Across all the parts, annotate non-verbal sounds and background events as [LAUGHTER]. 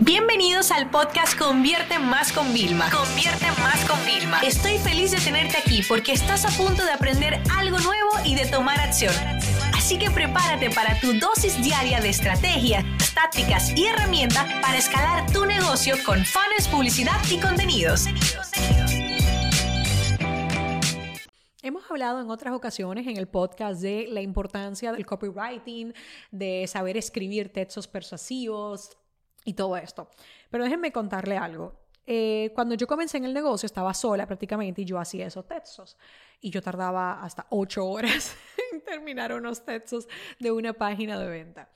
Bienvenidos al podcast Convierte Más con Vilma. Convierte Más con Vilma. Estoy feliz de tenerte aquí porque estás a punto de aprender algo nuevo y de tomar acción. Así que prepárate para tu dosis diaria de estrategias, tácticas y herramientas para escalar tu negocio con fans, publicidad y contenidos. Hemos hablado en otras ocasiones en el podcast de la importancia del copywriting, de saber escribir textos persuasivos, y todo esto. Pero déjenme contarle algo. Eh, cuando yo comencé en el negocio estaba sola prácticamente y yo hacía esos textos. Y yo tardaba hasta ocho horas [LAUGHS] en terminar unos textos de una página de venta.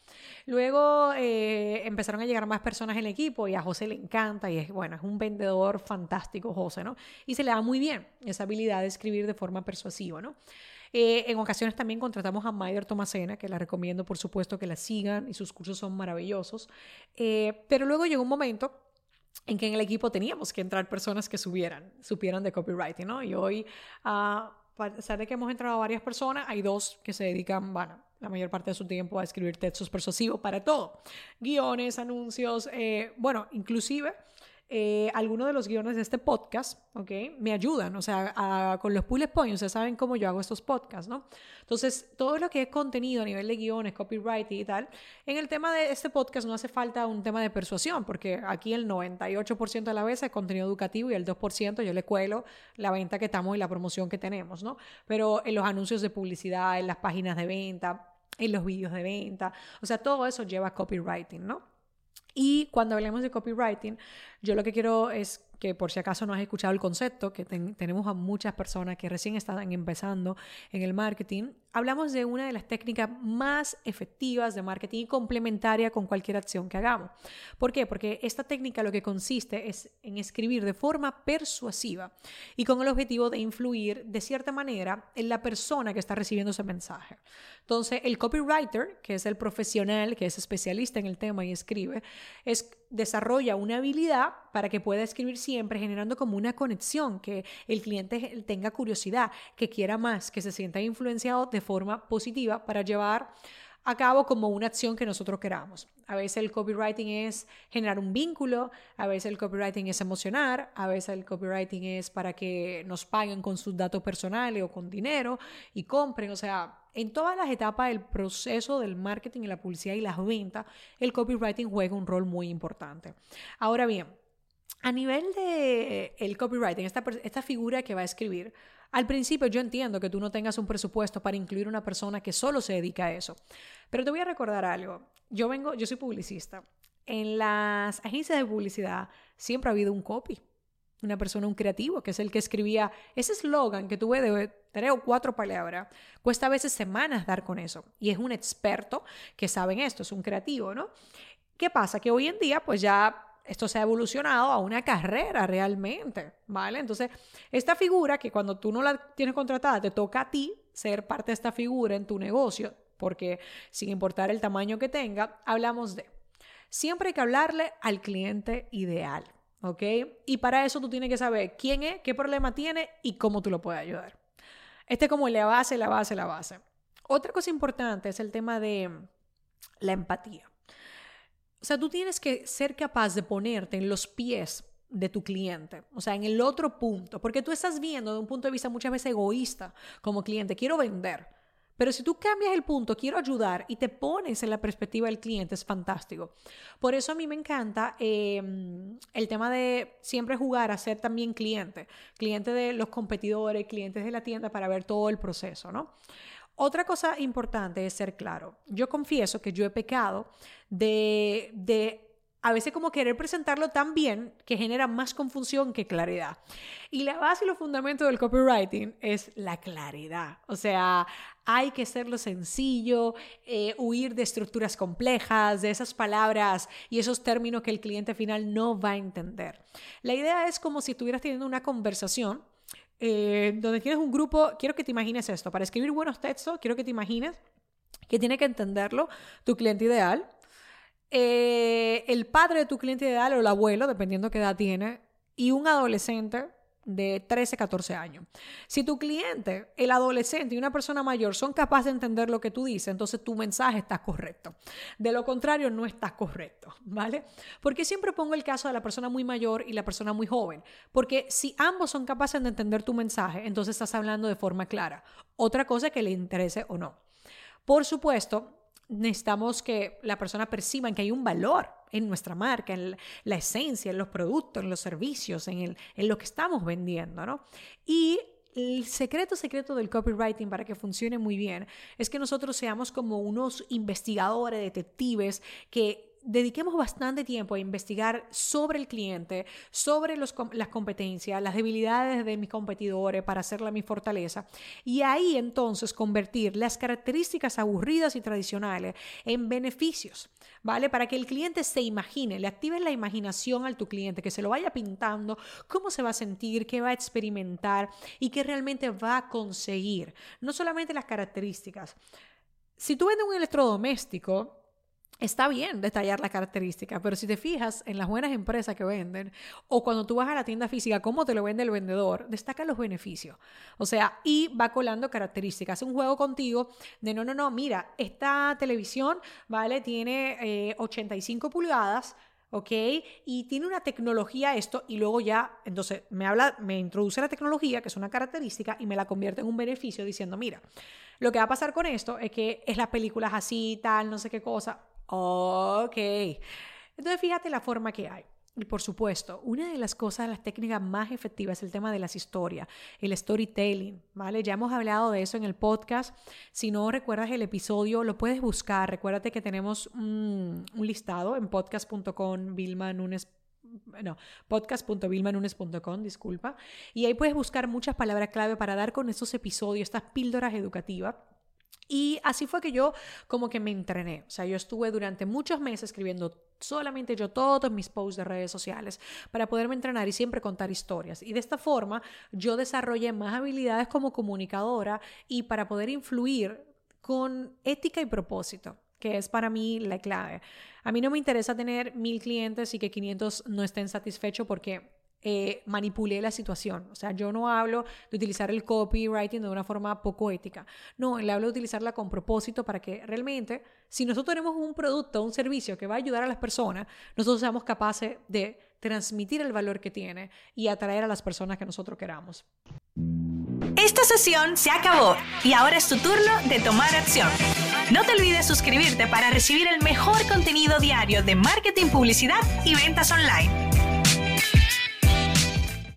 Luego eh, empezaron a llegar más personas en el equipo y a José le encanta y es, bueno, es un vendedor fantástico, José, ¿no? Y se le da muy bien esa habilidad de escribir de forma persuasiva, ¿no? Eh, en ocasiones también contratamos a Maider Tomasena, que la recomiendo por supuesto que la sigan y sus cursos son maravillosos. Eh, pero luego llegó un momento en que en el equipo teníamos que entrar personas que subieran, supieran de copywriting, ¿no? Y hoy, a pesar de que hemos entrado varias personas, hay dos que se dedican, bueno, la mayor parte de su tiempo a escribir textos persuasivos para todo. Guiones, anuncios, eh, bueno, inclusive eh, algunos de los guiones de este podcast, ¿ok? Me ayudan, o sea, con los bullet points, ustedes saben cómo yo hago estos podcasts, ¿no? Entonces, todo lo que es contenido a nivel de guiones, copyright y tal, en el tema de este podcast no hace falta un tema de persuasión, porque aquí el 98% de la vez es contenido educativo y el 2% yo le cuelo la venta que estamos y la promoción que tenemos, ¿no? Pero en los anuncios de publicidad, en las páginas de venta, en los vídeos de venta, o sea, todo eso lleva copywriting, ¿no? Y cuando hablemos de copywriting, yo lo que quiero es que por si acaso no has escuchado el concepto, que tenemos a muchas personas que recién están empezando en el marketing, hablamos de una de las técnicas más efectivas de marketing y complementaria con cualquier acción que hagamos. ¿Por qué? Porque esta técnica lo que consiste es en escribir de forma persuasiva y con el objetivo de influir de cierta manera en la persona que está recibiendo ese mensaje. Entonces, el copywriter, que es el profesional, que es especialista en el tema y escribe, es desarrolla una habilidad para que pueda escribir siempre, generando como una conexión, que el cliente tenga curiosidad, que quiera más, que se sienta influenciado de forma positiva para llevar a cabo como una acción que nosotros queramos. A veces el copywriting es generar un vínculo, a veces el copywriting es emocionar, a veces el copywriting es para que nos paguen con sus datos personales o con dinero y compren. O sea, en todas las etapas del proceso del marketing y la publicidad y las ventas, el copywriting juega un rol muy importante. Ahora bien, a nivel de el copywriting, esta, esta figura que va a escribir, al principio yo entiendo que tú no tengas un presupuesto para incluir una persona que solo se dedica a eso. Pero te voy a recordar algo. Yo vengo, yo soy publicista. En las agencias de publicidad siempre ha habido un copy. Una persona, un creativo, que es el que escribía ese eslogan que tuve de tres o cuatro palabras. Cuesta a veces semanas dar con eso. Y es un experto que sabe esto, es un creativo, ¿no? ¿Qué pasa? Que hoy en día, pues ya esto se ha evolucionado a una carrera realmente, ¿vale? Entonces, esta figura que cuando tú no la tienes contratada, te toca a ti ser parte de esta figura en tu negocio, porque sin importar el tamaño que tenga, hablamos de, siempre hay que hablarle al cliente ideal, ¿ok? Y para eso tú tienes que saber quién es, qué problema tiene y cómo tú lo puedes ayudar. Este es como la base, la base, la base. Otra cosa importante es el tema de la empatía. O sea, tú tienes que ser capaz de ponerte en los pies de tu cliente, o sea, en el otro punto, porque tú estás viendo de un punto de vista muchas veces egoísta como cliente, quiero vender, pero si tú cambias el punto, quiero ayudar y te pones en la perspectiva del cliente, es fantástico. Por eso a mí me encanta em, el tema de siempre jugar a ser también cliente, cliente de los competidores, clientes de la tienda para ver todo el proceso, ¿no? Otra cosa importante es ser claro. Yo confieso que yo he pecado de, de a veces como querer presentarlo tan bien que genera más confusión que claridad. Y la base y los fundamentos del copywriting es la claridad. O sea, hay que hacerlo sencillo, eh, huir de estructuras complejas, de esas palabras y esos términos que el cliente final no va a entender. La idea es como si estuvieras teniendo una conversación eh, donde tienes un grupo, quiero que te imagines esto, para escribir buenos textos, quiero que te imagines que tiene que entenderlo tu cliente ideal, eh, el padre de tu cliente ideal o el abuelo, dependiendo qué edad tiene, y un adolescente de 13, 14 años. Si tu cliente, el adolescente y una persona mayor son capaces de entender lo que tú dices, entonces tu mensaje está correcto. De lo contrario, no está correcto, ¿vale? Porque siempre pongo el caso de la persona muy mayor y la persona muy joven, porque si ambos son capaces de entender tu mensaje, entonces estás hablando de forma clara. Otra cosa que le interese o no. Por supuesto, necesitamos que la persona perciba que hay un valor en nuestra marca, en la esencia, en los productos, en los servicios, en, el, en lo que estamos vendiendo, ¿no? Y el secreto secreto del copywriting para que funcione muy bien es que nosotros seamos como unos investigadores, detectives que dediquemos bastante tiempo a investigar sobre el cliente, sobre las competencias, las debilidades de mis competidores para hacerla mi fortaleza. Y ahí entonces convertir las características aburridas y tradicionales en beneficios, ¿vale? Para que el cliente se imagine, le active la imaginación al tu cliente, que se lo vaya pintando, cómo se va a sentir, qué va a experimentar y qué realmente va a conseguir. No solamente las características. Si tú vendes un electrodoméstico, Está bien detallar la característica, pero si te fijas en las buenas empresas que venden o cuando tú vas a la tienda física, cómo te lo vende el vendedor, destaca los beneficios. O sea, y va colando características. Hace un juego contigo de no, no, no, mira, esta televisión, ¿vale? Tiene 85 eh, pulgadas, ¿ok? Y tiene una tecnología esto y luego ya, entonces me habla, me introduce la tecnología, que es una característica, y me la convierte en un beneficio diciendo, mira, lo que va a pasar con esto es que es las películas así, tal, no sé qué cosa Ok. Entonces fíjate la forma que hay. Y por supuesto, una de las cosas, las técnicas más efectivas es el tema de las historias, el storytelling, ¿vale? Ya hemos hablado de eso en el podcast. Si no recuerdas el episodio, lo puedes buscar. Recuérdate que tenemos un, listado en podcast.com, Vilma Nunes no, podcast.vilmanunes.com, disculpa, y ahí puedes buscar muchas palabras clave para dar con estos episodios, estas píldoras educativas y así fue que yo como que me entrené. O sea, yo estuve durante muchos meses escribiendo solamente yo todos mis posts de redes sociales para poderme entrenar y siempre contar historias. Y de esta forma yo desarrollé más habilidades como comunicadora y para poder influir con ética y propósito que es para mí la clave. A mí no me interesa tener mil clientes y que 500 no estén satisfechos porque eh, manipulé la situación. O sea, yo no hablo de utilizar el copywriting de una forma poco ética. No, le hablo de utilizarla con propósito para que realmente, si nosotros tenemos un producto, un servicio que va a ayudar a las personas, nosotros seamos capaces de transmitir el valor que tiene y atraer a las personas que nosotros queramos. Esta sesión se acabó y ahora es tu turno de tomar acción. No te olvides suscribirte para recibir el mejor contenido diario de marketing, publicidad y ventas online.